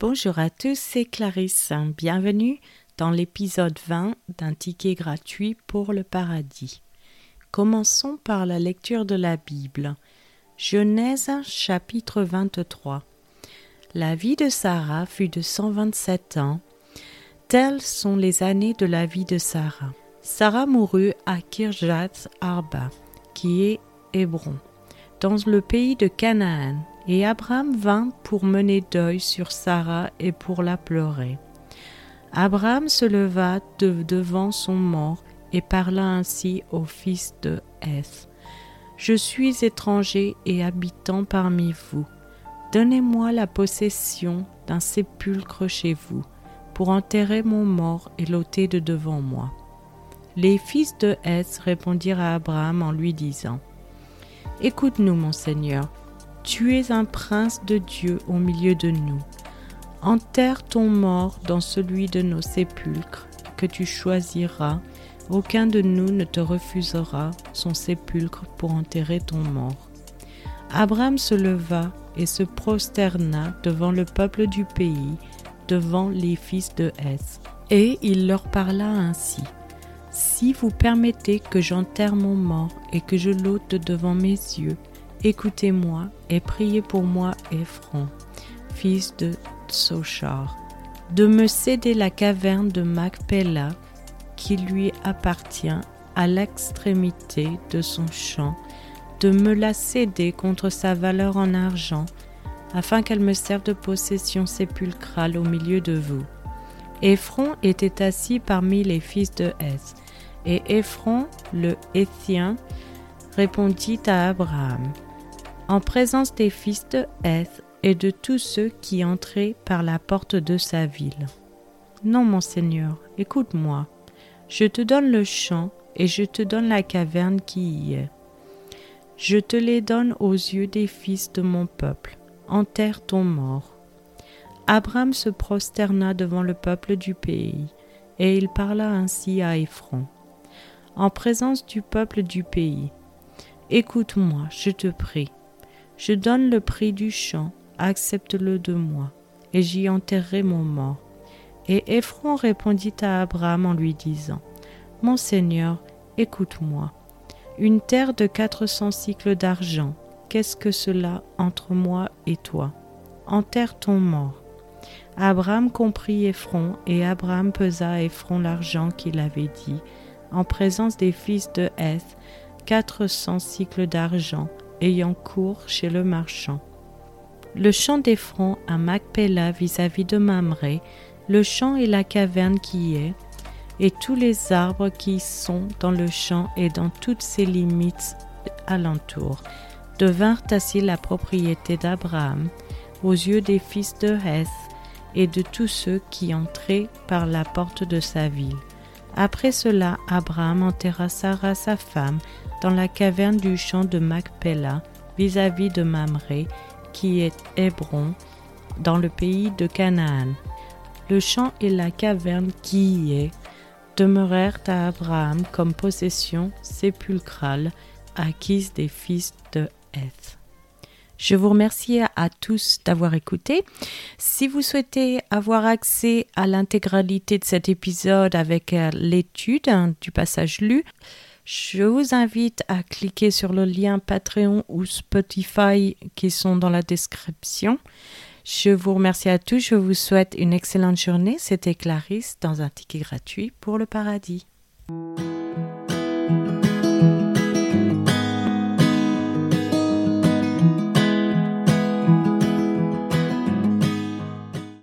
Bonjour à tous, c'est Clarisse. Bienvenue dans l'épisode 20 d'un ticket gratuit pour le paradis. Commençons par la lecture de la Bible. Genèse chapitre 23. La vie de Sarah fut de 127 ans. Telles sont les années de la vie de Sarah. Sarah mourut à Kirjat Arba, qui est Hébron, dans le pays de Canaan, et Abraham vint pour mener deuil sur Sarah et pour la pleurer. Abraham se leva de devant son mort et parla ainsi au fils de Heth. Je suis étranger et habitant parmi vous. Donnez-moi la possession d'un sépulcre chez vous, pour enterrer mon mort et l'ôter de devant moi. Les fils de Heth répondirent à Abraham en lui disant Écoute-nous, mon Seigneur, tu es un prince de Dieu au milieu de nous. Enterre ton mort dans celui de nos sépulcres que tu choisiras. Aucun de nous ne te refusera son sépulcre pour enterrer ton mort. Abraham se leva et se prosterna devant le peuple du pays, devant les fils de Heth. Et il leur parla ainsi. Si vous permettez que j'enterre mon mort et que je l'ôte devant mes yeux, Écoutez-moi et priez pour moi, Ephron, fils de Tsochar, de me céder la caverne de Macpéla qui lui appartient à l'extrémité de son champ, de me la céder contre sa valeur en argent, afin qu'elle me serve de possession sépulcrale au milieu de vous. Ephron était assis parmi les fils de Heth, et Ephron le Héthien répondit à Abraham en présence des fils de Heth et de tous ceux qui entraient par la porte de sa ville. Non, mon Seigneur, écoute-moi. Je te donne le champ et je te donne la caverne qui y est. Je te les donne aux yeux des fils de mon peuple. Enterre ton mort. Abraham se prosterna devant le peuple du pays, et il parla ainsi à Ephron. En présence du peuple du pays, Écoute-moi, je te prie. Je donne le prix du champ, accepte-le de moi, et j'y enterrerai mon mort. Et Ephron répondit à Abraham en lui disant, Mon Seigneur, écoute-moi. Une terre de quatre cents cycles d'argent, qu'est-ce que cela entre moi et toi? Enterre ton mort. Abraham comprit Ephron, et Abraham pesa Ephron l'argent qu'il avait dit, en présence des fils de Heth, quatre cents cycles d'argent, ayant cours chez le marchand. Le champ d'Ephron à Macpéla vis-à-vis de Mamré, le champ et la caverne qui y est, et tous les arbres qui sont dans le champ et dans toutes ses limites alentour, devinrent ainsi la propriété d'Abraham aux yeux des fils de Heth et de tous ceux qui entraient par la porte de sa ville. Après cela, Abraham enterra Sarah sa femme dans la caverne du champ de Macpéla, vis-à-vis de Mamré, qui est Hébron, dans le pays de Canaan. Le champ et la caverne qui y est demeurèrent à Abraham comme possession sépulcrale acquise des fils de Heth. Je vous remercie à tous d'avoir écouté. Si vous souhaitez avoir accès à l'intégralité de cet épisode avec euh, l'étude hein, du passage lu, je vous invite à cliquer sur le lien Patreon ou Spotify qui sont dans la description. Je vous remercie à tous, je vous souhaite une excellente journée. C'était Clarisse dans un ticket gratuit pour le paradis.